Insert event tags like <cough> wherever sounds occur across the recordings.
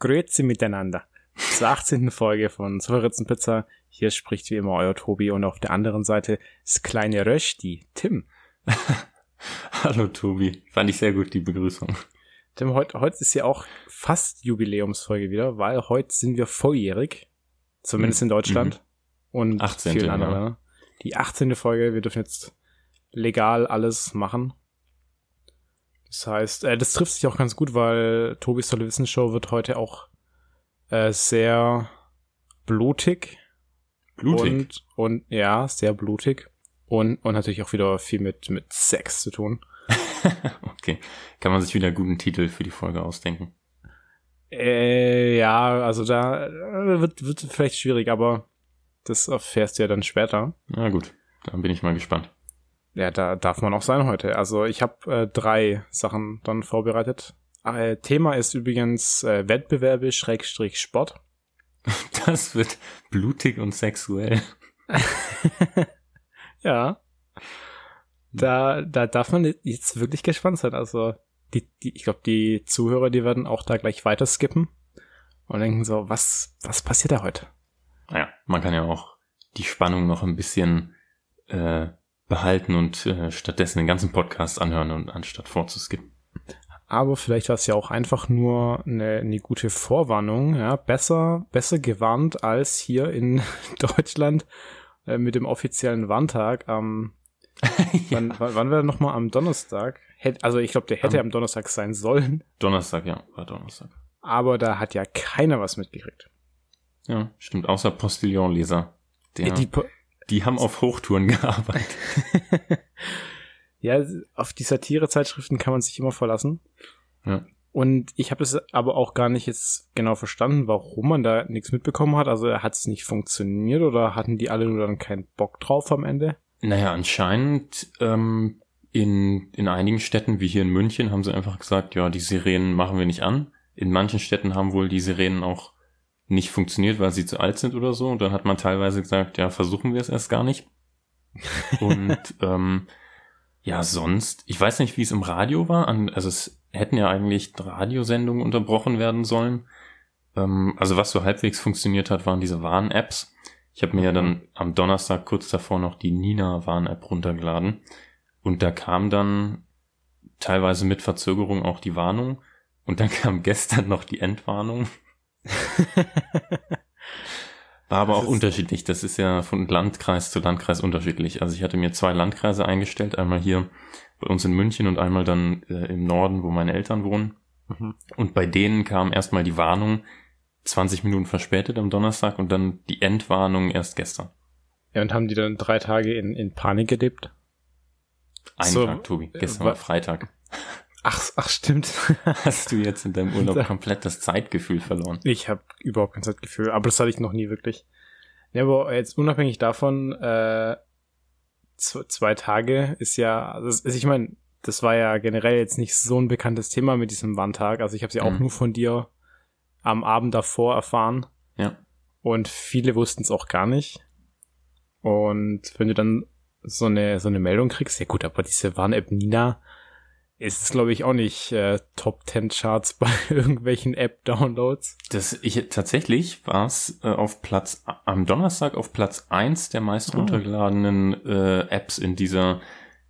Grüezi miteinander. Zur 18. Folge von Pizza. Hier spricht wie immer euer Tobi und auf der anderen Seite das kleine Rösti, Tim. <laughs> Hallo Tobi, fand ich sehr gut die Begrüßung. Tim, heute, heute ist ja auch fast Jubiläumsfolge wieder, weil heute sind wir volljährig. Zumindest in Mhm. Deutschland. Und 18., vielen ja. anderen. Ländern. Die 18. Folge, wir dürfen jetzt legal alles machen. Das heißt, äh, das trifft sich auch ganz gut, weil Tobis tolle Wissensshow wird heute auch äh, sehr blutig. Blutig. Und, und ja, sehr blutig. Und, und natürlich auch wieder viel mit, mit Sex zu tun. <laughs> okay. Kann man sich wieder einen guten Titel für die Folge ausdenken. Äh, ja, also da äh, wird, wird vielleicht schwierig, aber das erfährst du ja dann später. Na gut, dann bin ich mal gespannt. Ja, da darf man auch sein heute. Also ich habe äh, drei Sachen dann vorbereitet. Äh, Thema ist übrigens äh, Wettbewerbe Schrägstrich Sport. <laughs> Das wird blutig und sexuell. <laughs> Ja. Da, da darf man jetzt wirklich gespannt sein. Also die, die, ich glaube, die Zuhörer, die werden auch da gleich weiter skippen und denken so, was, was passiert da heute? Naja, man kann ja auch die Spannung noch ein bisschen äh, behalten und äh, stattdessen den ganzen Podcast anhören und anstatt vorzuskippen. Aber vielleicht war es ja auch einfach nur eine, eine gute Vorwarnung. Ja, besser, besser gewarnt als hier in <laughs> Deutschland äh, mit dem offiziellen Warntag am <laughs> wann, wann, wann wäre nochmal am Donnerstag? Also ich glaube, der hätte Am- am Donnerstag sein sollen, Donnerstag, ja, war Donnerstag. aber da hat ja keiner was mitgekriegt. Ja, stimmt, außer Postillon-Leser. Der, Ja, die, die, haben auf Hochtouren gearbeitet. <laughs> ja, auf die Satirezeitschriften kann man sich immer verlassen. Ja. Und ich habe es aber auch gar nicht jetzt genau verstanden, warum man da nichts mitbekommen hat. Also hat es nicht funktioniert oder hatten die alle nur dann keinen Bock drauf am Ende? Naja, anscheinend ähm, in, in einigen Städten, wie hier in München, haben sie einfach gesagt, ja, die Sirenen machen wir nicht an. In manchen Städten haben wohl die Sirenen auch nicht funktioniert, weil sie zu alt sind oder so. Und dann hat man teilweise gesagt, ja, versuchen wir es erst gar nicht. <laughs> Und ähm, ja, sonst, ich weiß nicht, wie es im Radio war. Also es hätten ja eigentlich Radiosendungen unterbrochen werden sollen. Ähm, also was so halbwegs funktioniert hat, waren diese Warn-Apps. Ich habe mir ja dann am Donnerstag kurz davor noch die Nina-Warn-App runtergeladen. Und da kam dann teilweise mit Verzögerung auch die Warnung. Und dann kam gestern noch die Entwarnung. War aber Das auch unterschiedlich. Das ist ja von Landkreis zu Landkreis unterschiedlich. Also ich hatte mir zwei Landkreise eingestellt. Einmal hier bei uns in München und einmal dann äh, im Norden, wo meine Eltern wohnen. Mhm. Und bei denen kam erstmal die Warnung 20 Minuten verspätet am Donnerstag und dann die Entwarnung erst gestern. Ja, und haben die dann drei Tage in, in Panik gelebt? Ein So, Tag, Tobi. äh, Gestern wa- war Freitag. Ach, ach stimmt. <laughs> Hast du jetzt in deinem Urlaub komplett das Zeitgefühl verloren? Ich habe überhaupt kein Zeitgefühl, aber das hatte ich noch nie wirklich. Ja, aber jetzt unabhängig davon, äh, zwei Tage ist ja, also es- ich meine, das war ja generell jetzt nicht so ein bekanntes Thema mit diesem Warntag. Also ich habe sie auch Mhm. nur von dir am Abend davor erfahren Ja. und viele wussten es auch gar nicht. Und wenn du dann so eine so eine Meldung kriegst, ja gut, aber diese Warn-App Nina ist es glaube ich auch nicht äh, Top 10 Charts <laughs> bei irgendwelchen App-Downloads. Das, ich, tatsächlich war es äh, auf Platz, am Donnerstag auf Platz eins der meist Ah. runtergeladenen äh, Apps in dieser,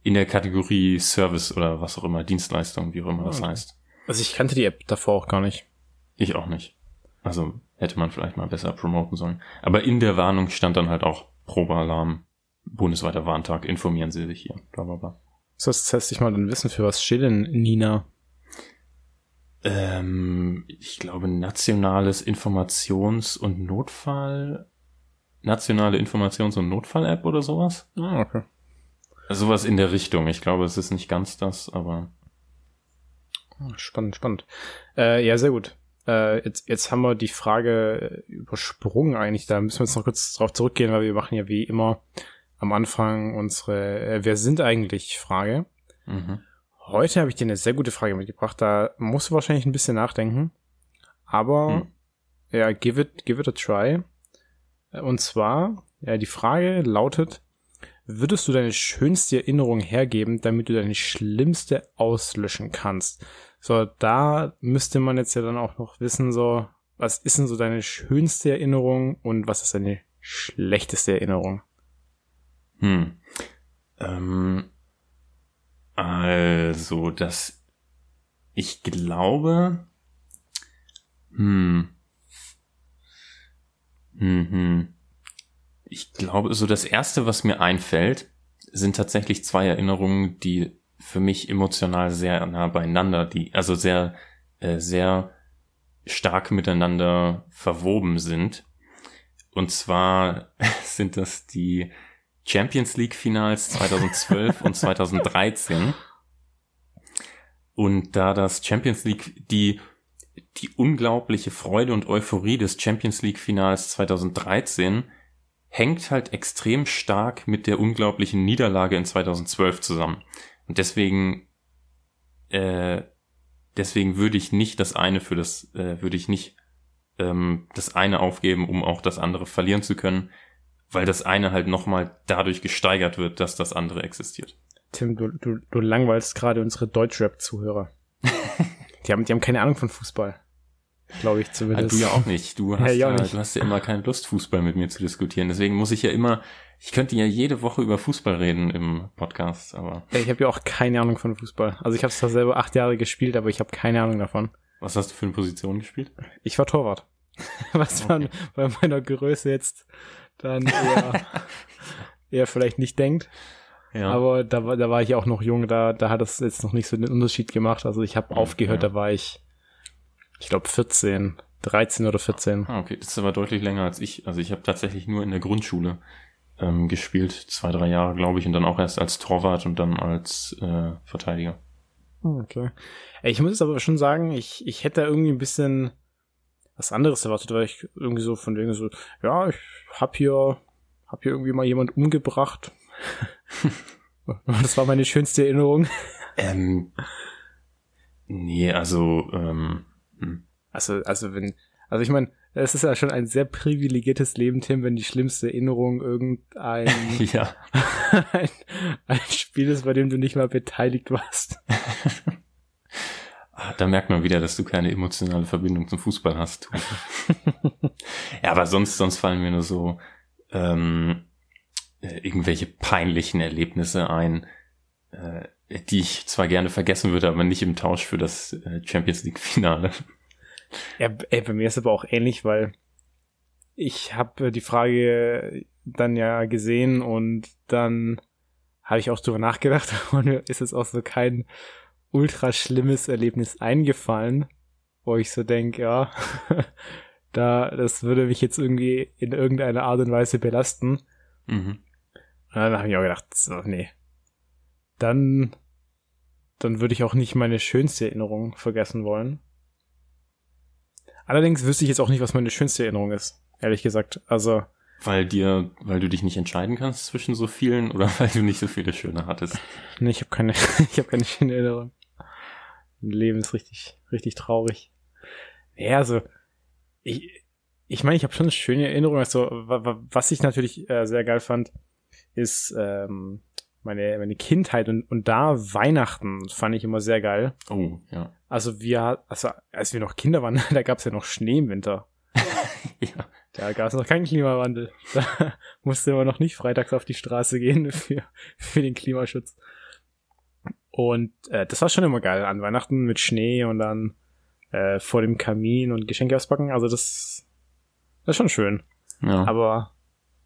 in der Kategorie Service oder was auch immer, Dienstleistung, wie auch immer das Ah. heißt. Also ich kannte die App davor auch gar nicht. Ich auch nicht. Also hätte man vielleicht mal besser promoten sollen. Aber in der Warnung stand dann halt auch Probealarm, bundesweiter Warntag, informieren Sie sich hier, bla bla bla. So, das heißt, ich mal dann wissen, für was steht denn Nina? Ähm, ich glaube, nationales Informations- und Notfall, nationale Informations- und Notfall-App oder sowas? Ah, okay. Sowas in der Richtung. Ich glaube, es ist nicht ganz das, aber Ah, Spannend, spannend. Äh, ja, sehr gut. Äh, jetzt, jetzt haben wir die Frage äh, übersprungen eigentlich. Da müssen wir jetzt noch kurz drauf zurückgehen, weil wir machen ja wie immer am Anfang unsere äh, Wer sind eigentlich Frage. mhm. Heute habe ich dir eine sehr gute Frage mitgebracht. Da musst du wahrscheinlich ein bisschen nachdenken. Aber Hm. ja, give it, give it a try. Und zwar, ja, die Frage lautet, würdest du deine schönste Erinnerung hergeben, damit du deine schlimmste auslöschen kannst? So, da müsste man jetzt ja dann auch noch wissen, so, was ist denn so deine schönste Erinnerung und was ist deine schlechteste Erinnerung? Hm. Ähm, also, das, ich glaube, hm, hm, hm. Ich glaube, so das erste, was mir einfällt, sind tatsächlich zwei Erinnerungen, die für mich emotional sehr nah beieinander, die also sehr, äh, sehr stark miteinander verwoben sind. Und zwar <laughs> sind das die Champions League Finals 2012 und 2013. Und da das Champions League, die, die unglaubliche Freude und Euphorie des Champions League Finals 2013 hängt halt extrem stark mit der unglaublichen Niederlage in 2012 zusammen. Und deswegen, äh, deswegen würde ich nicht das eine für das, äh, würde ich nicht ähm, das eine aufgeben, um auch das andere verlieren zu können, weil das eine halt nochmal dadurch gesteigert wird, dass das andere existiert. Tim, du, du, du langweilst gerade unsere Deutschrap-Zuhörer. <laughs> die, haben, die haben keine Ahnung von Fußball. Glaube ich zumindest. du ja auch nicht. Du <laughs> hast ja, ja nicht. du hast ja immer keine Lust, Fußball mit mir zu diskutieren. Deswegen muss ich ja immer, ich könnte ja jede Woche über Fußball reden im Podcast, aber. Ich habe ja auch keine Ahnung von Fußball. Also ich habe es zwar selber acht Jahre gespielt, aber ich habe keine Ahnung davon. Was hast du für eine Position gespielt? Ich war Torwart. <laughs> Was man okay. bei meiner Größe jetzt dann eher, <laughs> eher vielleicht nicht denkt. Ja. Aber da, war da war ich auch noch jung, da, da hat das jetzt noch nicht so den Unterschied gemacht. Also ich habe aufgehört, ja. da war ich ich glaube 14, 13 oder 14. Ah, okay, das ist aber deutlich länger als ich. Also ich habe tatsächlich nur in der Grundschule ähm, gespielt, zwei, drei Jahre, glaube ich, und dann auch erst als Torwart und dann als äh, Verteidiger. Ah, okay. Ich muss jetzt aber schon sagen, ich, ich hätte da irgendwie ein bisschen was anderes erwartet, weil ich irgendwie so von wegen so, ja, ich hab hier, hab hier irgendwie mal jemand umgebracht. <laughs> das war meine schönste Erinnerung. Ähm, nee, also ähm, hm. Also, also wenn, also ich meine, es ist ja schon ein sehr privilegiertes Leben, Tim, wenn die schlimmste Erinnerung irgendein <laughs> ja. <laughs> ein, ein Spiel ist, bei dem du nicht mal beteiligt warst. Da merkt man wieder, dass du keine emotionale Verbindung zum Fußball hast. <laughs> ja, aber sonst, sonst fallen mir nur so ähm, äh, irgendwelche peinlichen Erlebnisse ein, äh, die ich zwar gerne vergessen würde, aber nicht im Tausch für das äh, Champions League Finale. Ja, ey, bei mir ist aber auch ähnlich, weil ich habe äh, die Frage dann ja gesehen und dann habe ich auch drüber nachgedacht <laughs> und ist es auch so kein ultra schlimmes Erlebnis eingefallen, wo ich so denke, ja, <laughs> da, das würde mich jetzt irgendwie in irgendeiner Art und Weise belasten. Mhm. Und dann habe ich auch gedacht, so, nee, dann, dann würde ich auch nicht meine schönste Erinnerung vergessen wollen. Allerdings wüsste ich jetzt auch nicht, was meine schönste Erinnerung ist, ehrlich gesagt. Also. Weil dir, weil du dich nicht entscheiden kannst zwischen so vielen oder <laughs> weil du nicht so viele schöne hattest? Nee, ich habe keine, <laughs> ich habe keine schöne Erinnerung. Mein Leben ist richtig, richtig traurig. Ja, also, ich, ich meine, ich habe schon eine schöne Erinnerung. Also, was ich natürlich äh, sehr geil fand, ist ähm, meine, meine Kindheit und, und da Weihnachten fand ich immer sehr geil. Oh, ja. Also wir, also als wir noch Kinder waren, <laughs> da gab es ja noch Schnee im Winter. <laughs> ja. Da gab es noch keinen Klimawandel. <laughs> Da musste man noch nicht freitags auf die Straße gehen für, für den Klimaschutz. Und äh, das war schon immer geil an Weihnachten mit Schnee und dann äh, vor dem Kamin und Geschenke auspacken. Also das, das ist schon schön. Ja. Aber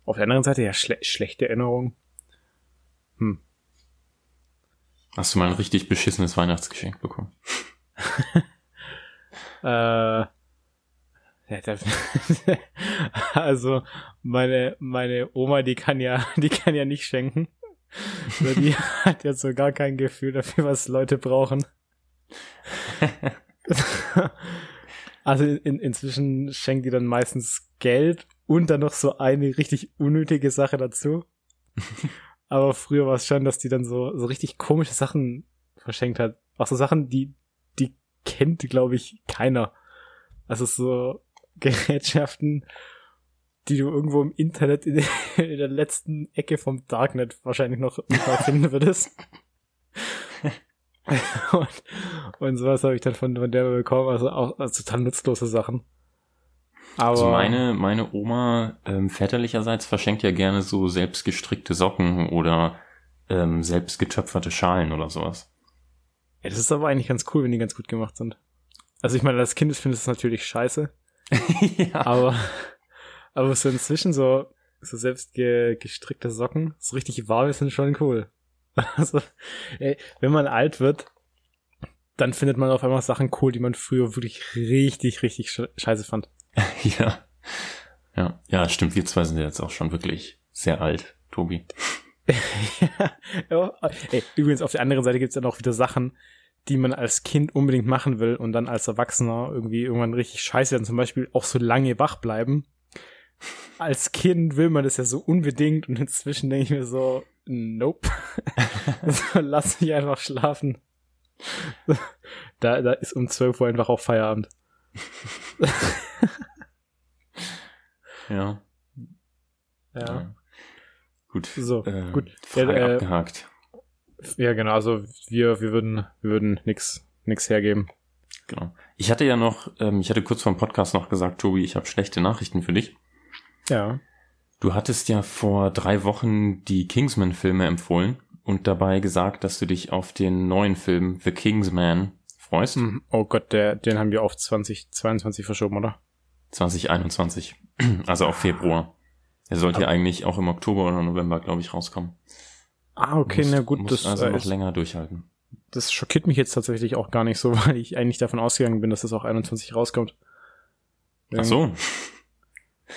auf der anderen Seite ja schle schlechte Erinnerungen. Hm. Hast du mal ein richtig beschissenes Weihnachtsgeschenk bekommen? <laughs> äh, <laughs> also meine meine Oma, die kann ja, die kann ja nicht schenken. <laughs> Also die hat ja so gar kein Gefühl dafür, was Leute brauchen. <laughs> also in, inzwischen schenkt die dann meistens Geld und dann noch so eine richtig unnötige Sache dazu. <laughs> Aber früher war es schon, dass die dann so, so richtig komische Sachen verschenkt hat. Auch so Sachen, die, die kennt, glaube ich, keiner. Also so Gerätschaften, die du irgendwo im Internet in, <laughs> in der letzten Ecke vom Darknet wahrscheinlich noch finden würdest. <laughs> und, und sowas habe ich dann von, von der bekommen, also auch also total nutzlose Sachen. Aber Also meine, meine Oma ähm, väterlicherseits verschenkt ja gerne so selbstgestrickte Socken oder ähm, selbst getöpferte Schalen oder sowas. ja, das ist aber eigentlich ganz cool, wenn die ganz gut gemacht sind. Also ich meine, als Kind findest du es natürlich scheiße, <laughs> ja. aber, aber so inzwischen so, so selbst ge, gestrickte Socken, so richtig warm sind schon cool. <laughs> Also, ey, wenn man alt wird, dann findet man auf einmal Sachen cool, die man früher wirklich richtig, richtig sch- scheiße fand. <laughs> ja. Ja, ja, stimmt. Wir zwei sind jetzt auch schon wirklich sehr alt, Tobi. <laughs> ja, ey, übrigens, auf der anderen Seite gibt's dann auch wieder Sachen, die man als Kind unbedingt machen will und dann als Erwachsener irgendwie irgendwann richtig scheiße werden. Zum Beispiel auch so lange wach bleiben. Als Kind will man das ja so unbedingt und inzwischen denke ich mir so, nope. <laughs> so, lass mich einfach schlafen. Da, da ist um 12 Uhr einfach auch Feierabend. Ja. Ja, Gut. So, äh, gut. Frage Ja, äh, abgehakt. ja genau. Also wir, wir würden, wir würden nix, nix hergeben. Genau. Ich hatte ja noch, ähm, ich hatte kurz vor dem Podcast noch gesagt, Tobi, ich habe schlechte Nachrichten für dich. Ja. Du hattest ja vor drei Wochen die Kingsman-Filme empfohlen und dabei gesagt, dass du dich auf den neuen Film The Kingsman freust. Mhm. Oh Gott, der, den haben wir auf 2022 verschoben, oder? 2021. <clears throat> Also auf Februar. Er sollte ja eigentlich auch im Oktober oder November, glaube ich, rauskommen. Ah, okay, Musst- na gut, das, also äh, noch ist, länger durchhalten. das schockiert mich jetzt tatsächlich auch gar nicht so, <laughs> weil ich eigentlich davon ausgegangen bin, dass das auch 21 rauskommt. Ach so.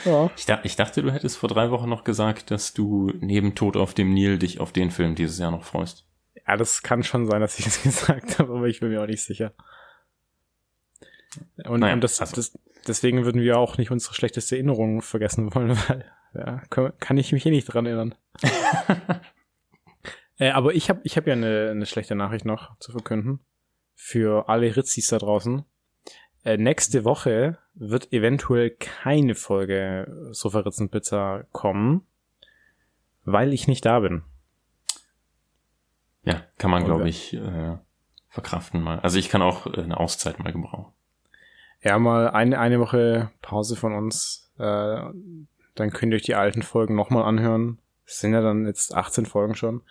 Ja. Ich, da, ich dachte, du hättest vor drei Wochen noch gesagt, dass du neben Tod auf dem Nil dich auf den Film dieses Jahr noch freust. Ja, das kann schon sein, dass ich das <laughs> gesagt habe, aber ich bin mir auch nicht sicher. Und, Naja, und das, also- das, deswegen würden wir auch nicht unsere schlechteste Erinnerung vergessen wollen, <laughs> weil, ja, kann, kann ich mich eh nicht dran erinnern. <laughs> äh, aber ich habe ich hab ja eine, eine schlechte Nachricht noch zu verkünden. Für alle Ritzis da draußen. Äh, nächste Woche wird eventuell keine Folge Sofa Ritzen Pizza kommen, weil ich nicht da bin. Ja, kann man, glaube ich, äh, verkraften mal. Also ich kann auch äh, eine Auszeit mal gebrauchen. Ja, mal eine, eine Woche Pause von uns. Äh, dann könnt ihr euch die alten Folgen nochmal anhören. Es sind ja dann jetzt 18 Folgen schon.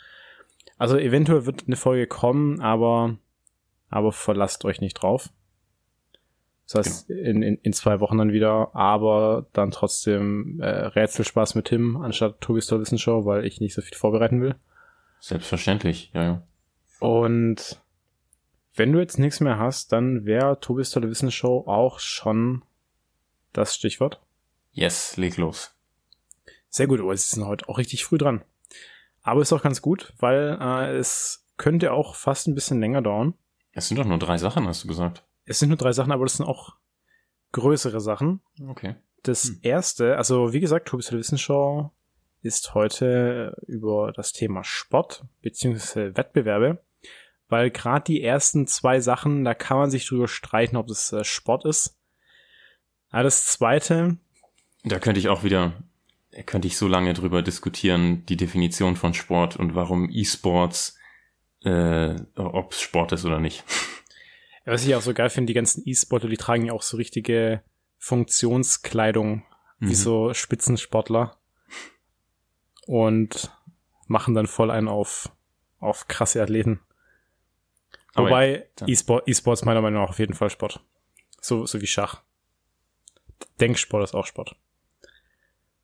Also eventuell wird eine Folge kommen, aber, aber verlasst euch nicht drauf. Das heißt, in, in, in zwei Wochen dann wieder, aber dann trotzdem äh, Rätselspaß mit Tim anstatt Tobis Toll Wissenshow, weil ich nicht so viel vorbereiten will. Selbstverständlich, ja, ja. Und wenn du jetzt nichts mehr hast, dann wäre Tobis tolle Wissenshow auch schon das Stichwort. Yes, leg los. Sehr gut, oh, es ist heute auch richtig früh dran. Aber ist auch ganz gut, weil äh, es könnte auch fast ein bisschen länger dauern. Es sind doch nur drei Sachen, hast du gesagt. Es sind nur drei Sachen, aber das sind auch größere Sachen. Okay. Das Hm. erste, also wie gesagt, Tobis tolle Wissenshow ist heute über das Thema Sport beziehungsweise Wettbewerbe, weil gerade die ersten zwei Sachen, da kann man sich drüber streiten, ob das äh, Sport ist. Aber das zweite, Da könnte ich auch wieder, könnte ich so lange drüber diskutieren, die Definition von Sport und warum E-Sports, äh, ob es Sport ist oder nicht. <laughs> was ich auch so geil finde, die ganzen E-Sportler, die tragen ja auch so richtige Funktionskleidung, wie Mhm. so Spitzensportler. Und machen dann voll einen auf, auf krasse Athleten. Aber Wobei E-Sport, E-Sports meiner Meinung nach auf jeden Fall Sport. So, so wie Schach. Denksport ist auch Sport.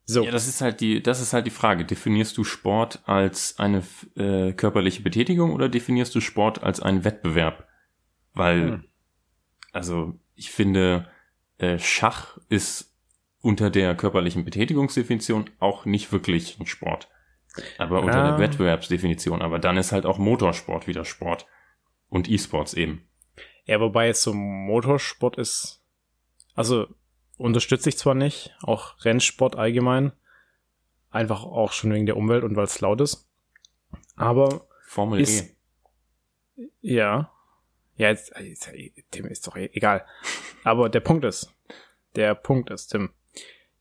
So. Ja, das ist halt die, das ist halt die Frage. Definierst du Sport als eine äh, körperliche Betätigung oder definierst du Sport als einen Wettbewerb? Weil, Hm. also ich finde, äh, Schach ist unter der körperlichen Betätigungsdefinition auch nicht wirklich ein Sport. Aber unter Ja. der Wettbewerbsdefinition. Aber dann ist halt auch Motorsport wieder Sport. Und E-Sports eben. Ja, wobei jetzt so Motorsport ist, also unterstütze ich zwar nicht, auch Rennsport allgemein, einfach auch schon wegen der Umwelt und weil es laut ist. Aber Formel Ist- E. ja, ja, jetzt, jetzt Tim ist doch e- egal. Aber der Punkt ist, der Punkt ist, Tim,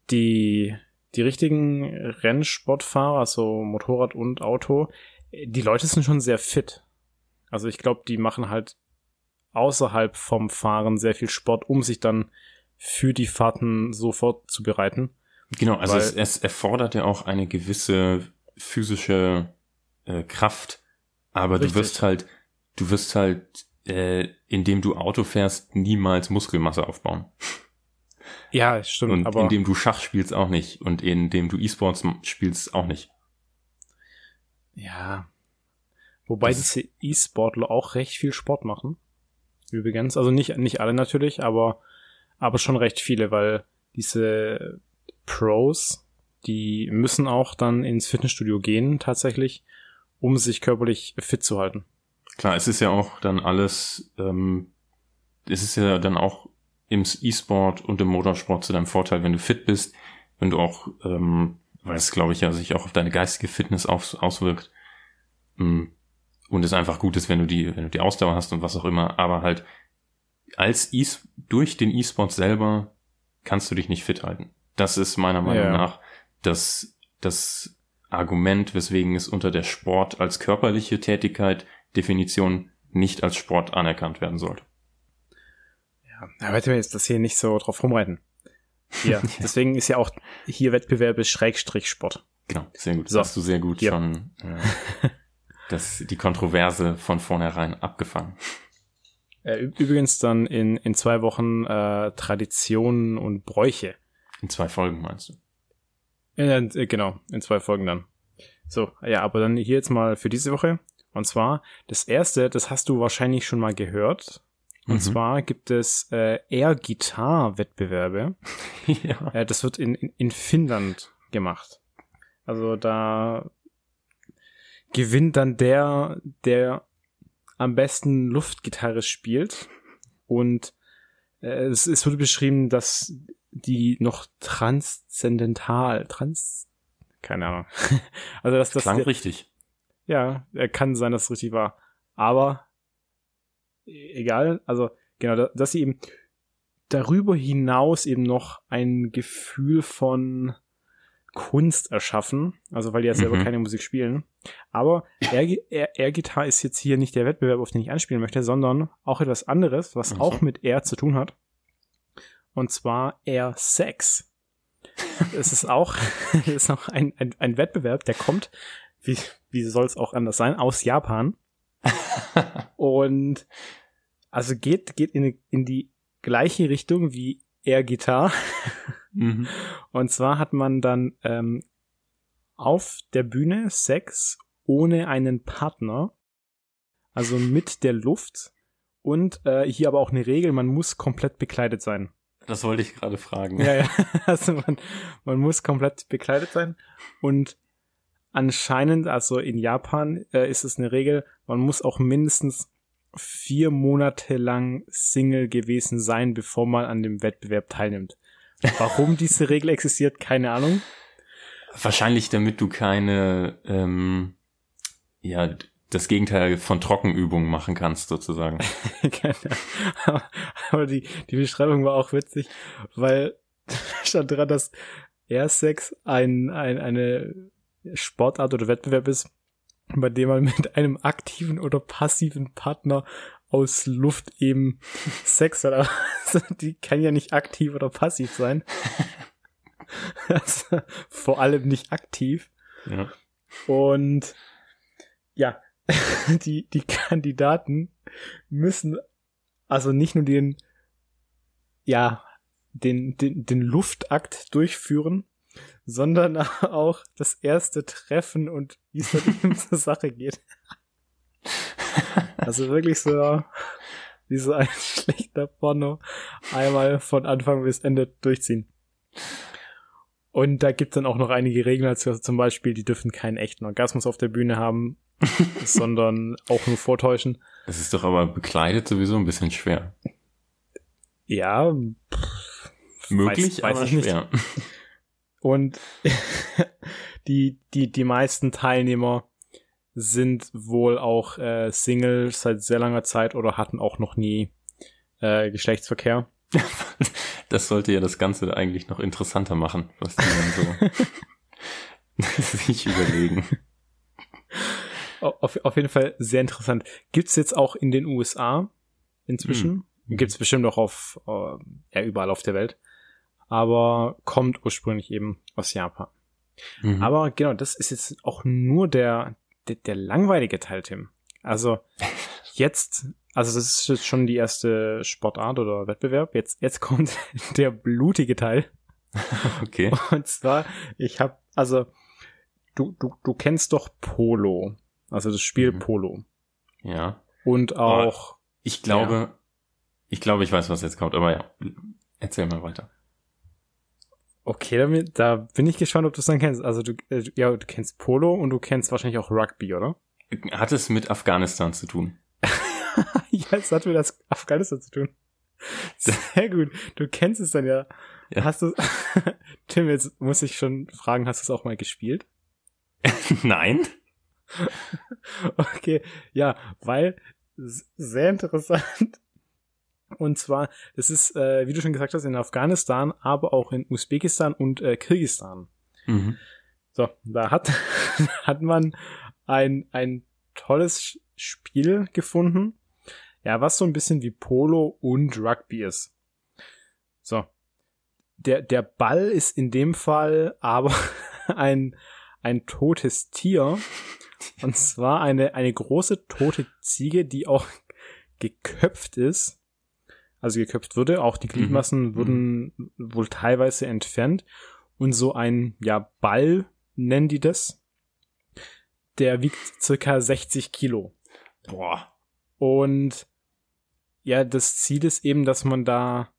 die die richtigen Rennsportfahrer, also Motorrad und Auto, die Leute sind schon sehr fit. Also ich glaube, die machen halt außerhalb vom Fahren sehr viel Sport, um sich dann für die Fahrten so vorzubereiten. Genau, also es, es erfordert ja auch eine gewisse physische äh, Kraft, aber Richtig. du wirst halt, du wirst halt, äh, indem du Auto fährst, niemals Muskelmasse aufbauen. Ja, stimmt. Und aber indem du Schach spielst auch nicht und indem du E-Sports spielst auch nicht. Ja. Wobei das diese E-Sportler auch recht viel Sport machen. Übrigens, also nicht nicht alle natürlich, aber aber schon recht viele, weil diese Pros, die müssen auch dann ins Fitnessstudio gehen tatsächlich, um sich körperlich fit zu halten. Klar, es ist ja auch dann alles, ähm, es ist ja dann auch im E-Sport und im Motorsport zu deinem Vorteil, wenn du fit bist, wenn du auch, ähm, weil es glaube ich ja sich auch auf deine geistige Fitness aus, auswirkt. Mm, und es einfach gut ist, wenn du die, wenn du die Ausdauer hast und was auch immer, aber halt als e durch den E-Sport selber kannst du dich nicht fit halten. Das ist meiner Meinung ja. nach das, das Argument, weswegen es unter der Sport als körperliche Tätigkeit Definition nicht als Sport anerkannt werden sollte. Ja, wir jetzt das hier nicht so drauf rumreiten. <laughs> Ja, deswegen ist ja auch hier Wettbewerbe Schrägstrich Sport. Genau, sehr gut. So. Hast du sehr gut ja. schon äh, das, die Kontroverse von vornherein abgefangen. Äh, übrigens dann in, in zwei Wochen äh, Traditionen und Bräuche. In zwei Folgen meinst du? Ja, äh, genau, in zwei Folgen dann. So, ja, aber dann hier jetzt mal für diese Woche. Und zwar, das erste, das hast du wahrscheinlich schon mal gehört. Und mhm. zwar gibt es äh, Air-Gitar-Wettbewerbe. <laughs> ja. Äh, das wird in, in, in Finnland gemacht. Also da gewinnt dann der, der am besten Luftgitarre spielt. Und äh, es, es wurde beschrieben, dass die noch transzendental, trans, keine Ahnung. <laughs> also dass das klang richtig. Ja, er kann sein, dass es richtig war. Aber e, egal, also genau, dass sie eben darüber hinaus eben noch ein Gefühl von Kunst erschaffen, also weil die ja selber mhm. keine Musik spielen. Aber Air-Gitar ist jetzt hier nicht der Wettbewerb, auf den ich anspielen möchte, sondern auch etwas anderes, was mhm. auch mit Air zu tun hat. Und zwar Air Sex. <laughs> es ist auch, <laughs> es ist auch ein, ein, ein Wettbewerb, der kommt, wie, wie soll es auch anders sein, aus Japan. <laughs> Und also geht, geht in, in die gleiche Richtung wie Air Gitar. Mhm. <laughs> Und zwar hat man dann ähm, auf der Bühne Sex ohne einen Partner, also mit der Luft. Und äh, hier aber auch eine Regel, man muss komplett bekleidet sein. Das wollte ich gerade fragen. Ja, ja. <laughs> Also man, man muss komplett bekleidet sein. Und anscheinend, also in Japan äh, ist es eine Regel, man muss auch mindestens vier Monate lang Single gewesen sein, bevor man an dem Wettbewerb teilnimmt. Warum diese Regel existiert, keine Ahnung. Wahrscheinlich, damit du keine, ähm, ja, das Gegenteil von Trockenübungen machen kannst, sozusagen. <laughs> Aber die, die Beschreibung war auch witzig, weil <laughs> stand dran, dass Airsex ein, ein, eine Sportart oder Wettbewerb ist, bei dem man mit einem aktiven oder passiven Partner aus Luft eben <laughs> Sex hat. Aber die kann ja nicht aktiv oder passiv sein. <laughs> also, vor allem nicht aktiv. Ja. Und ja, <laughs> die, die Kandidaten müssen also nicht nur den, ja, den, den, den Luftakt durchführen, sondern <laughs> auch das erste Treffen und wie es mit ihm zur Sache geht. <laughs> Also wirklich so wie so ein <laughs> schlechter Porno einmal von Anfang bis Ende durchziehen. Und da gibt's dann auch noch einige Regeln, also zum Beispiel, die dürfen keinen echten Orgasmus auf der Bühne haben, sondern auch nur vortäuschen. Das ist doch aber bekleidet sowieso ein bisschen schwer. Ja. Pff, Möglich, weiß, weiß aber schwer. Nicht. Und <laughs> die, die, die meisten Teilnehmer sind wohl auch äh, Single seit sehr langer Zeit oder hatten auch noch nie äh, Geschlechtsverkehr. <laughs> Das sollte ja das Ganze eigentlich noch interessanter machen, was die dann so <laughs> sich überlegen. Auf, auf jeden Fall sehr interessant. Gibt's jetzt auch in den USA inzwischen? Gibt's bestimmt auch auf, äh, ja, überall auf der Welt. Aber kommt ursprünglich eben aus Japan. Mhm. Aber genau, das ist jetzt auch nur der, der, der langweilige Teil, Tim. Also <laughs> jetzt, also das ist jetzt schon die erste Sportart oder Wettbewerb. Jetzt, jetzt kommt <laughs> der blutige Teil. <laughs> Okay. Und zwar, ich habe, also du, du, du kennst doch Polo, also das Spiel mhm. Polo. Ja. Und auch. Oh, ich glaube, ja. ich glaube, ich weiß, was jetzt kommt, aber ja, erzähl mal weiter. Okay, damit, da bin ich gespannt, ob du es dann kennst. Also du, äh, ja, du kennst Polo und du kennst wahrscheinlich auch Rugby, oder? Hat es mit Afghanistan zu tun? <laughs> ja, es hat mit Afghanistan zu tun. Sehr gut. Du kennst es dann ja. ja. Hast du, <laughs> Tim, jetzt muss ich schon fragen, hast du es auch mal gespielt? <laughs> Nein. Okay, ja, weil sehr interessant. Und zwar, es ist, äh, wie du schon gesagt hast, in Afghanistan, aber auch in Usbekistan und äh, Kirgisistan. Mhm. So, da hat, <laughs> hat man ein, ein tolles Spiel gefunden. Ja, was so ein bisschen wie Polo und Rugby ist. So. Der, der Ball ist in dem Fall aber <laughs> ein, ein totes Tier. Und zwar eine, eine große tote Ziege, die auch geköpft ist also geköpft wurde. Auch die mhm. Gliedmassen mhm. wurden wohl teilweise entfernt. Und so ein, ja, Ball nennen die das. Der wiegt circa 60 Kilo. Boah. Und ja, das Ziel ist eben, dass man da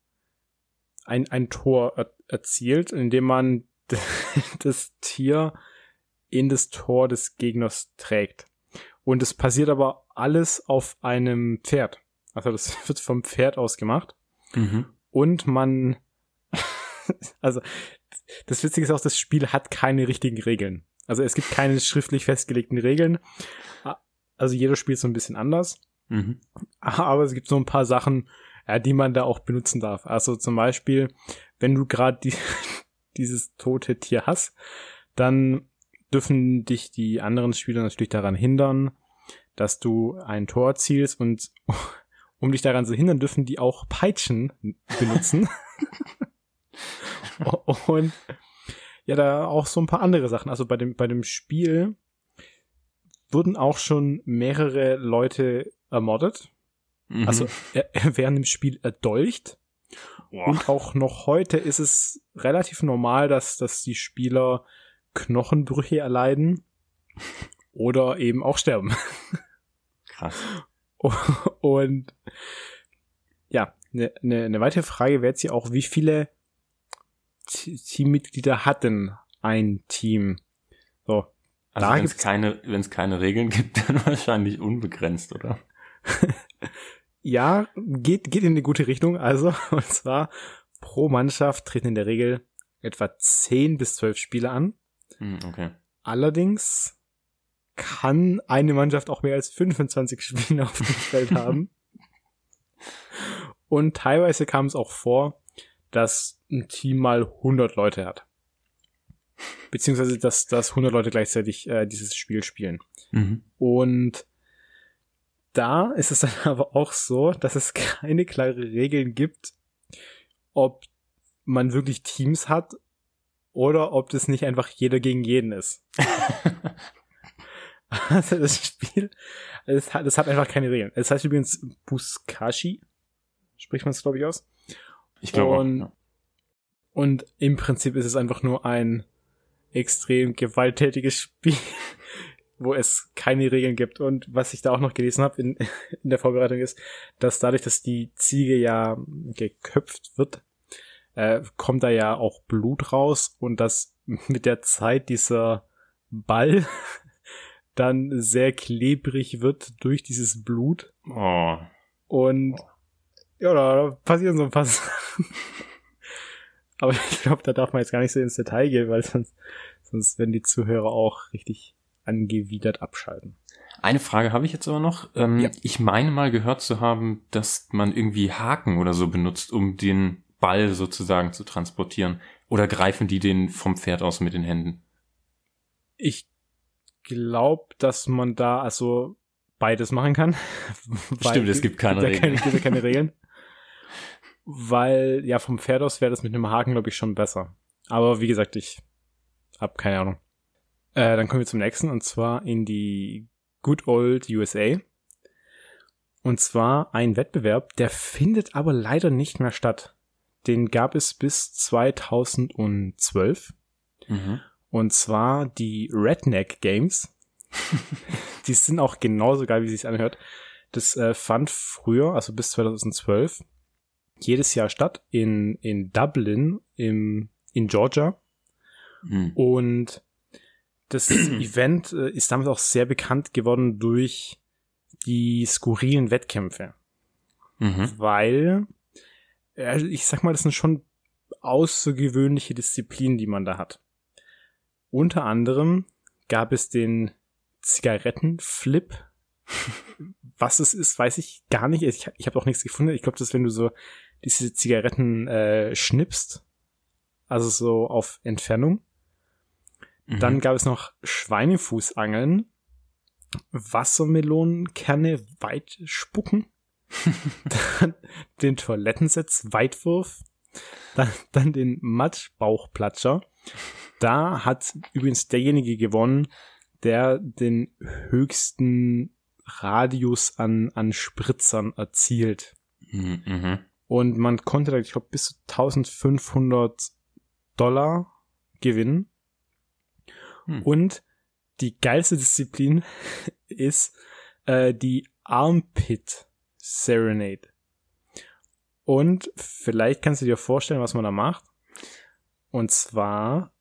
ein, ein Tor er erzielt, indem man <laughs> das Tier in das Tor des Gegners trägt. Und es passiert aber alles auf einem Pferd. Also das <laughs> wird vom Pferd aus gemacht. Mhm. Und man, <laughs> also das Witzige ist auch, das Spiel hat keine richtigen Regeln. Also es gibt keine schriftlich festgelegten Regeln. Also jeder spielt so ein bisschen anders. Mhm. Aber es gibt so ein paar Sachen, ja, die man da auch benutzen darf. Also zum Beispiel, wenn du gerade die, <laughs> dieses tote Tier hast, dann dürfen dich die anderen Spieler natürlich daran hindern, dass du ein Tor zielst und um dich daran zu hindern, dürfen die auch Peitschen benutzen. <laughs> und ja, da auch so ein paar andere Sachen. Also bei dem, bei dem Spiel wurden auch schon mehrere Leute ermordet. Mhm. Also er, er während dem Spiel erdolcht. Boah. Und auch noch heute ist es relativ normal, dass, dass die Spieler Knochenbrüche erleiden oder eben auch sterben. Krass. <laughs> Und ja, eine ne, ne weitere Frage wäre jetzt hier auch, wie viele Teammitglieder hat denn ein Team? So. Also wenn es keine, wenn es keine Regeln gibt, <laughs> dann wahrscheinlich unbegrenzt, oder? <laughs> ja, geht, geht in eine gute Richtung. Also, <laughs> und zwar pro Mannschaft treten in der Regel etwa 10 bis 12 Spieler an. Hm, okay. Allerdings kann eine Mannschaft auch mehr als 25 Spieler auf dem <laughs> Feld haben. Und teilweise kam es auch vor, dass ein Team mal 100 Leute hat. Beziehungsweise, dass, dass 100 Leute gleichzeitig äh, dieses Spiel spielen. Mhm. Und da ist es dann <laughs> aber auch so, dass es keine klare Regeln gibt, ob man wirklich Teams hat oder ob das nicht einfach jeder gegen jeden ist. <laughs> Also <laughs> das Spiel, das hat, das hat einfach keine Regeln. Es heißt übrigens Buskashi, spricht man es glaube ich aus. Ich glaube. Und, ja. und im Prinzip ist es einfach nur ein extrem gewalttätiges Spiel, <laughs> wo es keine Regeln gibt. Und was ich da auch noch gelesen habe in, <laughs> in der Vorbereitung ist, dass dadurch, dass die Ziege ja geköpft wird, äh, kommt da ja auch Blut raus und dass mit der Zeit dieser Ball dann sehr klebrig wird durch dieses Blut. Oh. Und ja, da passieren so ein paar <laughs> Sachen. Aber ich glaube, da darf man jetzt gar nicht so ins Detail gehen, weil sonst, sonst werden die Zuhörer auch richtig angewidert abschalten. Eine Frage habe ich jetzt aber noch. Ähm, ja. Ich meine mal gehört zu haben, dass man irgendwie Haken oder so benutzt, um den Ball sozusagen zu transportieren. Oder greifen die den vom Pferd aus mit den Händen? Ich glaube, dass man da also beides machen kann. <laughs> Stimmt, es gibt keine Regeln. Es gibt keine <laughs> Regeln. weil ja vom Pferd aus wäre das mit einem Haken, glaube ich, schon besser. Aber wie gesagt, ich hab keine Ahnung. Äh, dann kommen wir zum nächsten und zwar in die Good Old USA. Und zwar ein Wettbewerb, der findet aber leider nicht mehr statt. Den gab es bis 2012. Mhm. Und zwar die Redneck Games. <laughs> die sind auch genauso geil, wie sie es anhört. Das äh, fand früher, also bis 2012, jedes Jahr statt in, in Dublin im, in Georgia. Mhm. Und das <clears throat> Event äh, ist damals auch sehr bekannt geworden durch die skurrilen Wettkämpfe. Mhm. Weil, äh, ich sag mal, das sind schon außergewöhnliche Disziplinen, die man da hat. Unter anderem gab es den Zigarettenflip. <laughs> Was es ist, weiß ich gar nicht. Ich, ich habe auch nichts gefunden. Ich glaube, das ist, wenn du so diese Zigaretten äh, schnippst, also so auf Entfernung. Mhm. Dann gab es noch Schweinefußangeln, Wassermelonenkerne weit spucken, <laughs> dann den Toilettensitz Weitwurf, dann, dann den Matschbauchplatscher. Da hat übrigens derjenige gewonnen, der den höchsten Radius an, an Spritzern erzielt. Mhm. Und man konnte da, ich glaube, bis zu 1500 Dollar gewinnen. Hm. Und die geilste Disziplin <laughs> ist äh, die Armpit Serenade. Und vielleicht kannst du dir vorstellen, was man da macht. Und zwar,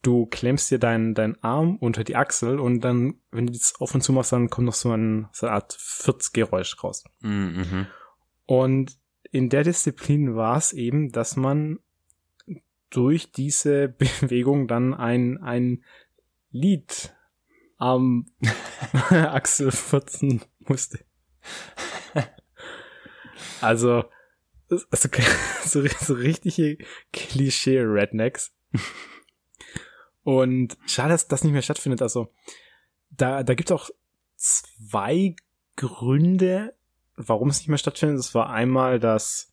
du klemmst dir deinen, deinen Arm unter die Achsel und dann, wenn du das auf und zu machst, dann kommt noch so, ein, so eine Art Fürzgeräusch raus. Mhm. Und in der Disziplin war es eben, dass man durch diese <laughs> Bewegung dann ein, ein Lied am <laughs> <laughs> Achsel furzen musste. Also, also <laughs> so, so richtige Klischee-Rednecks. Und schade, dass das nicht mehr stattfindet. Also, da, da gibt es auch zwei Gründe, warum es nicht mehr stattfindet. Das war einmal, dass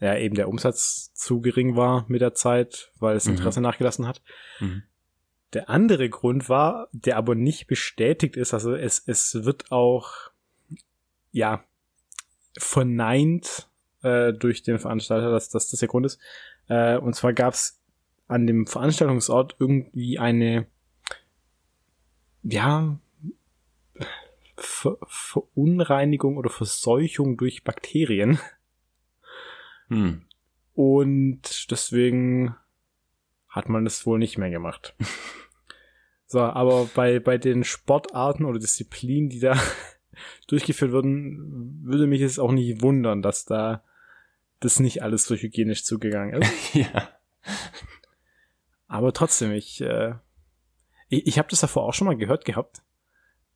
ja eben der Umsatz zu gering war mit der Zeit, weil das Interesse mhm. nachgelassen hat. Mhm. Der andere Grund war, der aber nicht bestätigt ist, also es, es wird auch, ja, verneint äh, durch den Veranstalter, dass, dass das der Grund ist. Äh, und zwar gab es an dem Veranstaltungsort irgendwie eine, ja, Ver Verunreinigung oder Verseuchung durch Bakterien. Hm. Und deswegen hat man es wohl nicht mehr gemacht. <laughs> so, aber bei, bei den Sportarten oder Disziplinen, die da <laughs> durchgeführt würden, würde mich es auch nicht wundern, dass da das nicht alles so hygienisch zugegangen ist. <laughs> ja. Aber trotzdem, ich, äh, ich, ich habe das davor auch schon mal gehört gehabt.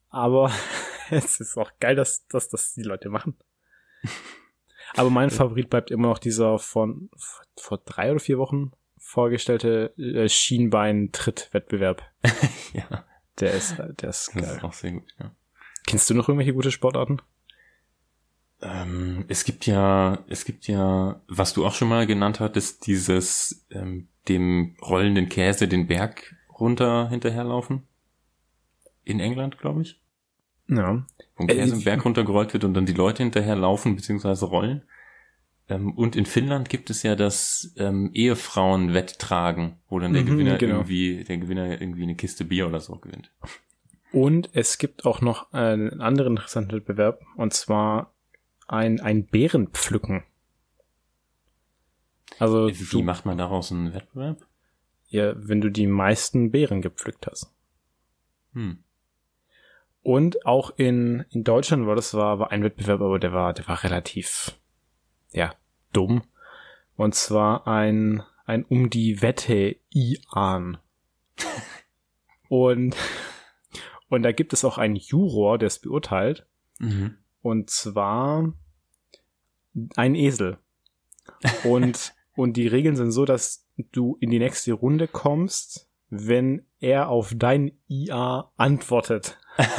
Aber <laughs> es ist auch geil, dass, dass das die Leute machen. <laughs> Aber mein Favorit bleibt immer noch dieser von vor drei oder vier Wochen vorgestellte äh, Schienbein-Tritt-Wettbewerb. ja. Der ist, der ist geil. Das ist auch sehr gut, ja. Kennst du noch irgendwelche gute Sportarten? Ähm, es gibt ja, es gibt ja, was du auch schon mal genannt hattest, dieses ähm, dem rollenden Käse den Berg runter hinterherlaufen. In England, glaube ich. Ja. Wo Käse äh, Berg runtergerollt wird und dann die Leute hinterherlaufen bzw. rollen. Ähm, und in Finnland gibt es ja das ähm, Ehefrauen-Wetttragen, wo dann der mhm, Gewinner genau. irgendwie, der Gewinner irgendwie eine Kiste Bier oder so gewinnt. Und es gibt auch noch einen anderen interessanten Wettbewerb, und zwar ein, ein Bärenpflücken. Also wie du, macht man daraus einen Wettbewerb? Ja, wenn du die meisten Beeren gepflückt hast. Hm. Und auch in, in Deutschland war das war, war ein Wettbewerb, aber der war, der war relativ, ja, dumm. Und zwar ein, ein um die Wette Ian. <laughs> und, <laughs> und da gibt es auch einen Juror, der es beurteilt. Mhm. Und zwar ein Esel. Und <laughs> Und die Regeln sind so, dass du in die nächste Runde kommst, wenn er auf dein IA antwortet. <laughs>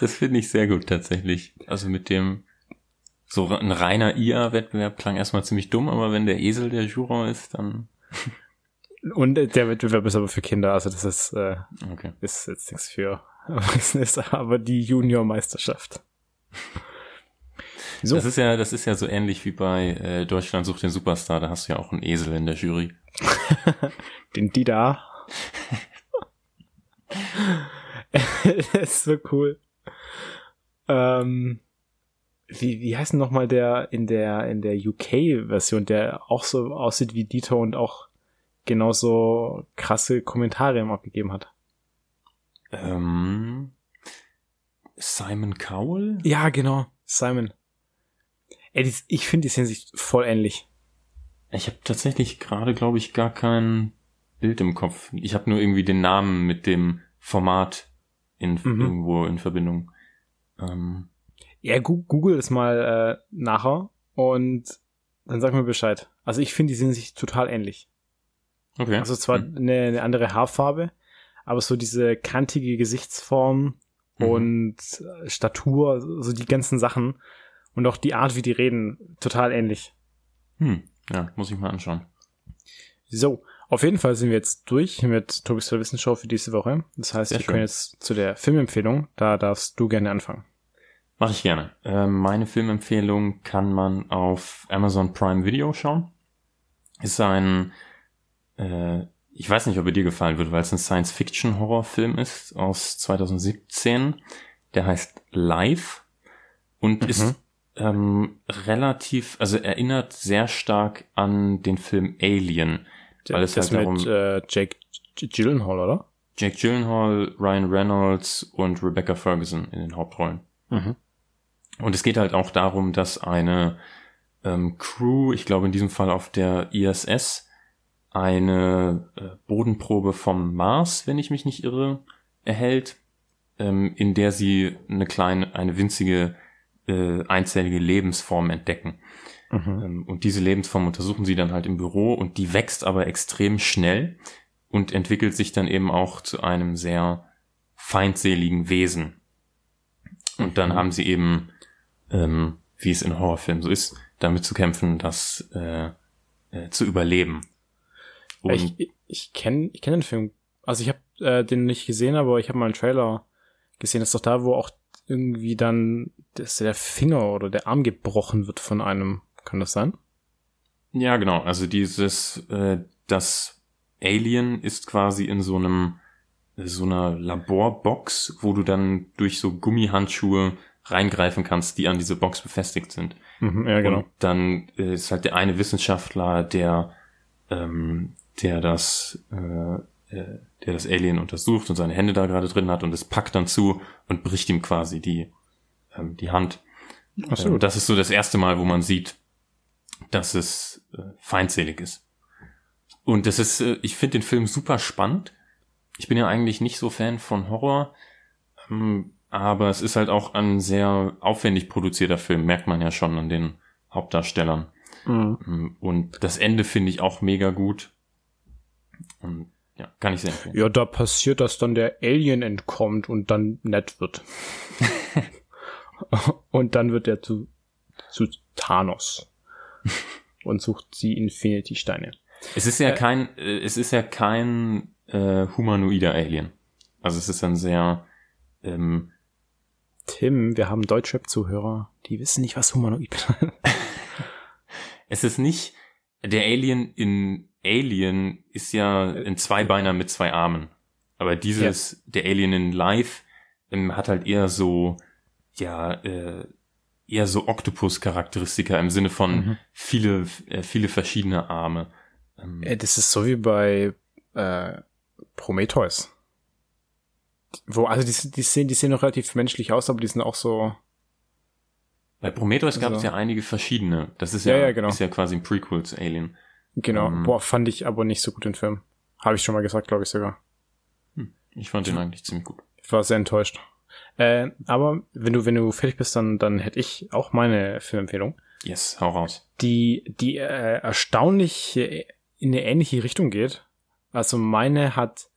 das finde ich sehr gut tatsächlich. Also mit dem So ein reiner IA-Wettbewerb klang erstmal ziemlich dumm, aber wenn der Esel der Juror ist, dann. Und der Wettbewerb ist aber für Kinder, also das ist, äh, Okay. ist jetzt nichts für Erwachsene, ist aber die Junior-Meisterschaft. So, Das ist ja, das ist ja so ähnlich wie bei äh, Deutschland sucht den Superstar, da hast du ja auch einen Esel in der Jury. <laughs> den Dida. <laughs> das ist so cool. Ähm, wie, wie heißt denn nochmal der in der in der UK-Version, der auch so aussieht wie Dieter und auch genauso krasse Kommentare ihm abgegeben hat? Ähm, Simon Cowell? Ja, genau, Simon. Ey, die, ich finde, die sehen sich voll ähnlich. Ich habe tatsächlich gerade, glaube ich, gar kein Bild im Kopf. Ich habe nur irgendwie den Namen mit dem Format in, Mhm. irgendwo in Verbindung. Ähm, Ja, google es mal äh, nachher und dann sag mir Bescheid. Also ich finde, die sehen sich total ähnlich. okay. Also zwar Hm. eine, eine andere Haarfarbe, aber so diese kantige Gesichtsform Mhm. und äh, Statur, so die ganzen Sachen und auch die Art, wie die reden, total ähnlich. Hm. Ja, muss ich mal anschauen. So, auf jeden Fall sind wir jetzt durch mit Tobis Wissenschaft für diese Woche. Das heißt, Sehr wir schön. können jetzt zu der Filmempfehlung. Da darfst du gerne anfangen. Mache ich gerne. Ähm, meine Filmempfehlung kann man auf Amazon Prime Video schauen. Ist ein, äh, ich weiß nicht, ob er dir gefallen wird, weil es ein Science-Fiction-Horrorfilm ist aus 2017. Der heißt Live und Mhm. ist ähm, relativ, also erinnert sehr stark an den Film Alien, weil es das halt darum mit äh, Jake Gyllenhaal, oder? Jake Gyllenhaal, Ryan Reynolds und Rebecca Ferguson in den Hauptrollen. Mhm. Und es geht halt auch darum, dass eine ähm, Crew, ich glaube in diesem Fall auf der ISS, eine äh, Bodenprobe vom Mars, wenn ich mich nicht irre, erhält, ähm, in der sie eine kleine, eine winzige äh, einzellige Lebensform entdecken. Mhm. Ähm, und diese Lebensform untersuchen sie dann halt im Büro und die wächst aber extrem schnell und entwickelt sich dann eben auch zu einem sehr feindseligen Wesen. Und dann Mhm. haben sie eben, ähm, wie es in Horrorfilmen so ist, damit zu kämpfen, das äh, äh, zu überleben. Und ich ich kenne ich kenn den Film. Also ich habe äh, den nicht gesehen, aber ich habe mal einen Trailer gesehen. Das ist doch da, wo auch irgendwie dann dass der Finger oder der Arm gebrochen wird von einem. Kann das sein? Ja, genau. Also dieses, äh, das Alien ist quasi in so einem, so einer Laborbox, wo du dann durch so Gummihandschuhe reingreifen kannst, die an diese Box befestigt sind. Mhm, ja, genau. Und dann äh, ist halt der eine Wissenschaftler, der, ähm, der das, äh, äh, der das Alien untersucht und seine Hände da gerade drin hat und es packt dann zu und bricht ihm quasi die, ähm, die Hand. Ach so. Ähm, das ist so das erste Mal, wo man sieht, dass es äh, feindselig ist. Und das ist, äh, ich finde den Film super spannend. Ich bin ja eigentlich nicht so Fan von Horror, ähm, aber es ist halt auch ein sehr aufwendig produzierter Film, merkt man ja schon an den Hauptdarstellern. Mhm. Ähm, Und das Ende finde ich auch mega gut. Und ja, kann ich empfehlen. Ja, da passiert, dass dann der Alien entkommt und dann nett wird. <laughs> und dann wird er zu, zu Thanos <laughs> und sucht die Infinity-Steine. Es ist ja kein, äh, es ist ja kein äh, humanoider Alien. Also es ist ein sehr ähm, Tim, wir haben Deutschrap-Zuhörer, die wissen nicht, was Humanoid bedeutet. <laughs> Es ist nicht, der Alien in Alien ist ja ein Zweibeiner mit zwei Armen. Aber dieses, der Alien in Life ähm, hat halt eher so, ja, äh, eher so Octopus-Charakteristika im Sinne von Mhm. viele, äh, viele verschiedene Arme. Ähm, Äh, Das ist so wie bei äh, Prometheus. Wo, also die, die, sehen, die sehen noch relativ menschlich aus, aber die sind auch so. bei Prometheus gab es also- ja einige verschiedene. Das ist ja, Ja, ja, genau. ist ja quasi ein Prequel zu Alien. Genau. Mhm. Boah, fand ich aber nicht so gut den Film. Habe ich schon mal gesagt, glaube ich sogar. Ich fand den eigentlich ziemlich gut. Ich war sehr enttäuscht. Äh, aber wenn du, wenn du fertig bist, dann, dann hätte ich auch meine Filmempfehlung, Yes, hau raus. die, die äh, erstaunlich in eine ähnliche Richtung geht. Also meine hat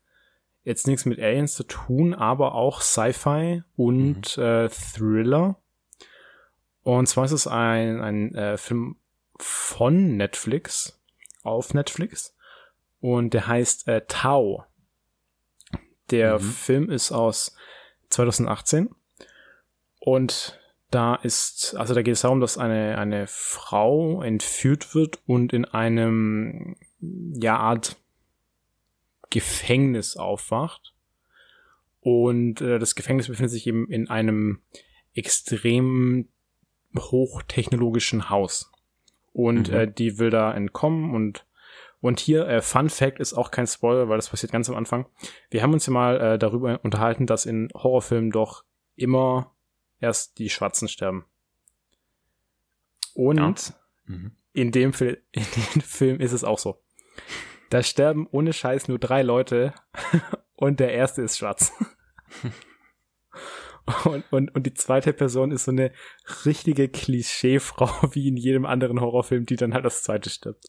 jetzt nichts mit Aliens zu tun, aber auch Sci-Fi und äh, Thriller. Und zwar ist es ein, ein äh, Film von Netflix auf Netflix und der heißt äh, Tau. Der mhm. Film ist aus 2018 und da ist, also da geht es darum, dass eine, eine Frau entführt wird und in einem, ja, Art Gefängnis aufwacht. Und äh, das Gefängnis befindet sich eben in einem extrem hochtechnologischen Haus. Und mhm. äh, die will da entkommen und und hier, äh, Fun Fact ist auch kein Spoiler, weil das passiert ganz am Anfang. Wir haben uns ja mal äh, darüber unterhalten, dass in Horrorfilmen doch immer erst die Schwarzen sterben. Und ja. mhm. in, dem <laughs> in dem Film ist es auch so. Da sterben ohne Scheiß nur drei Leute <laughs> und der erste ist schwarz. <laughs> Und, und, und die zweite Person ist so eine richtige Klischeefrau <laughs> wie in jedem anderen Horrorfilm, die dann halt das zweite stirbt.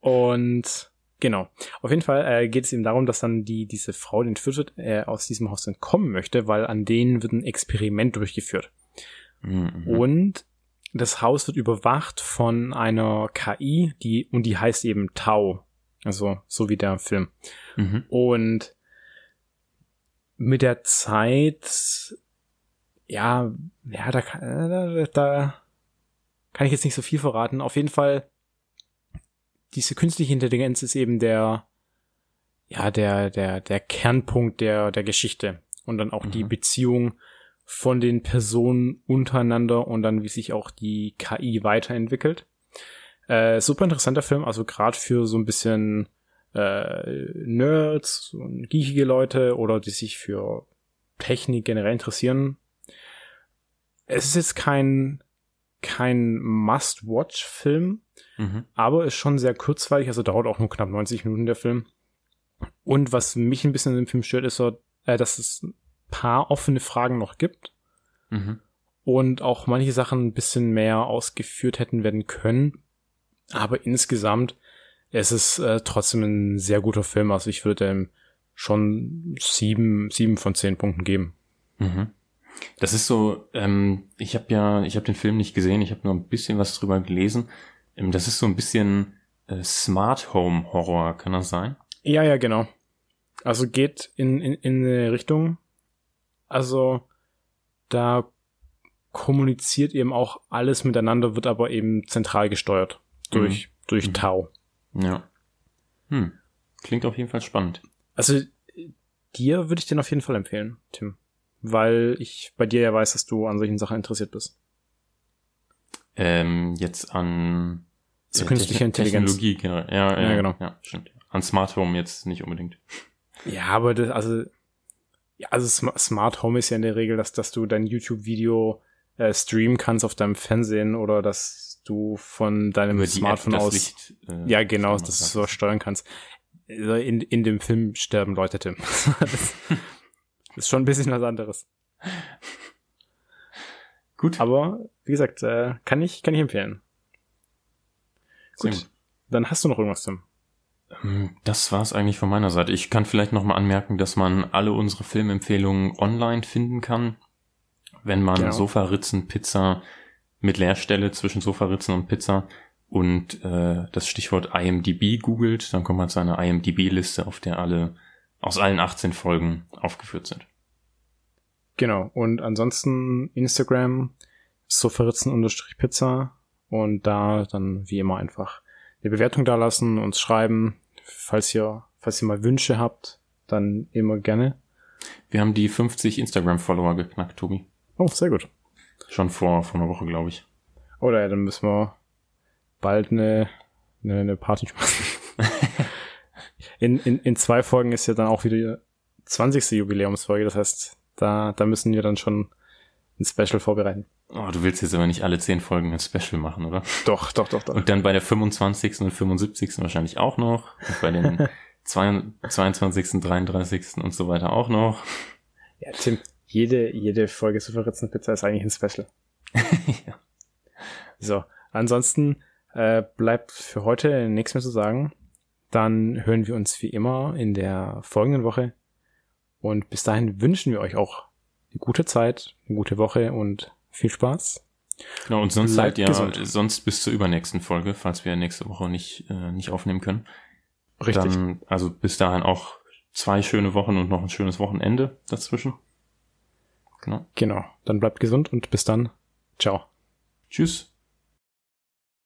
und genau. Auf jeden Fall äh, geht es eben darum, dass dann die diese Frau, die entführt wird, äh, aus diesem Haus entkommen möchte, weil an denen wird ein Experiment durchgeführt. Mhm. Und das Haus wird überwacht von einer KI, die und die heißt eben Tau, also so wie der Film. Mhm. Und mit der Zeit, ja, ja, da, da, da kann ich jetzt nicht so viel verraten. Auf jeden Fall, diese künstliche Intelligenz ist eben der, ja, der, der, der Kernpunkt der, der Geschichte. Und dann auch mhm. die Beziehung von den Personen untereinander und dann wie sich auch die KI weiterentwickelt. Äh, super interessanter Film, also gerade für so ein bisschen äh, Nerds und geekige Leute oder die sich für Technik generell interessieren. Es ist jetzt kein kein Must-Watch-Film, mhm. aber ist schon sehr kurzweilig, also dauert auch nur knapp 90 Minuten der Film. Und was mich ein bisschen in dem Film stört, ist so, äh, dass es paar offene Fragen noch gibt. Mhm. Und auch manche Sachen ein bisschen mehr ausgeführt hätten werden können. Aber insgesamt es ist äh, trotzdem ein sehr guter Film. Also ich würde ihm schon sieben, sieben von zehn Punkten geben. Mhm. Das ist so, ähm, ich habe ja, ich habe den Film nicht gesehen, ich habe nur ein bisschen was drüber gelesen. Ähm, das ist so ein bisschen äh, Smart Home Horror, kann das sein? Ja, ja, genau. Also geht in, in, in eine Richtung, also da kommuniziert eben auch alles miteinander, wird aber eben zentral gesteuert durch, mhm. durch mhm. Tau. Ja. Hm. Klingt auf jeden Fall spannend. Also dir würde ich den auf jeden Fall empfehlen, Tim. Weil ich bei dir ja weiß, dass du an solchen Sachen interessiert bist. Ähm, jetzt an so äh, künstliche Intelligenz. Technologie, genau. Ja, ja, ja, genau. Ja, stimmt. An Smart Home jetzt nicht unbedingt. Ja, aber das, also, ja, also Smart Home ist ja in der Regel, dass, dass du dein YouTube-Video äh, streamen kannst auf deinem Fernsehen oder dass du von deinem Smartphone aus, Licht, äh, ja genau, dass du so steuern kannst. Also in, in dem Film sterben Leute, Tim. <laughs> das ist schon ein bisschen was anderes. Gut. Aber wie gesagt, äh, kann ich kann ich empfehlen. Gut. Dann hast du noch irgendwas, Tim? Ähm, das war's eigentlich von meiner Seite. Ich kann vielleicht noch mal anmerken, dass man alle unsere Filmempfehlungen online finden kann, wenn man genau. Sofa-Ritzen, Pizza, mit Leerstelle zwischen Sofaritzen und Pizza und äh, das Stichwort IMDB googelt, dann kommt man zu einer IMDB-Liste, auf der alle aus allen 18 Folgen aufgeführt sind. Genau. Und ansonsten Instagram sofaritzen-pizza und da dann wie immer einfach eine Bewertung da lassen, uns schreiben. Falls ihr, falls ihr mal Wünsche habt, dann immer gerne. Wir haben die 50 Instagram-Follower geknackt, Tobi. Oh, sehr gut. Schon vor, vor einer Woche, glaube ich. Oder ja, dann müssen wir bald eine, eine, eine Party <laughs> machen. in, in, in zwei Folgen ist ja dann auch wieder die 20. Jubiläumsfolge. Das heißt, da, da müssen wir dann schon ein Special vorbereiten. Oh, du willst jetzt aber nicht alle zehn Folgen ein Special machen, oder? Doch, doch, doch, doch. Und dann bei der 25. und 75. wahrscheinlich auch noch. Und bei den <laughs> 22., 33. und so weiter auch noch. Ja, Tim, jede, jede Folge Superritzenpizza ist eigentlich ein Special. <laughs> ja. So, ansonsten äh, bleibt für heute nichts mehr zu sagen. Dann hören wir uns wie immer in der folgenden Woche. Und bis dahin wünschen wir euch auch eine gute Zeit, eine gute Woche und viel Spaß. Genau, und sonst bleibt halt, ja, gesund. sonst bis zur übernächsten Folge, falls wir nächste Woche nicht, äh, nicht aufnehmen können. Richtig. Dann, also bis dahin auch zwei schöne Wochen und noch ein schönes Wochenende dazwischen. Genau. genau. Dann bleibt gesund und bis dann. Ciao. Tschüss.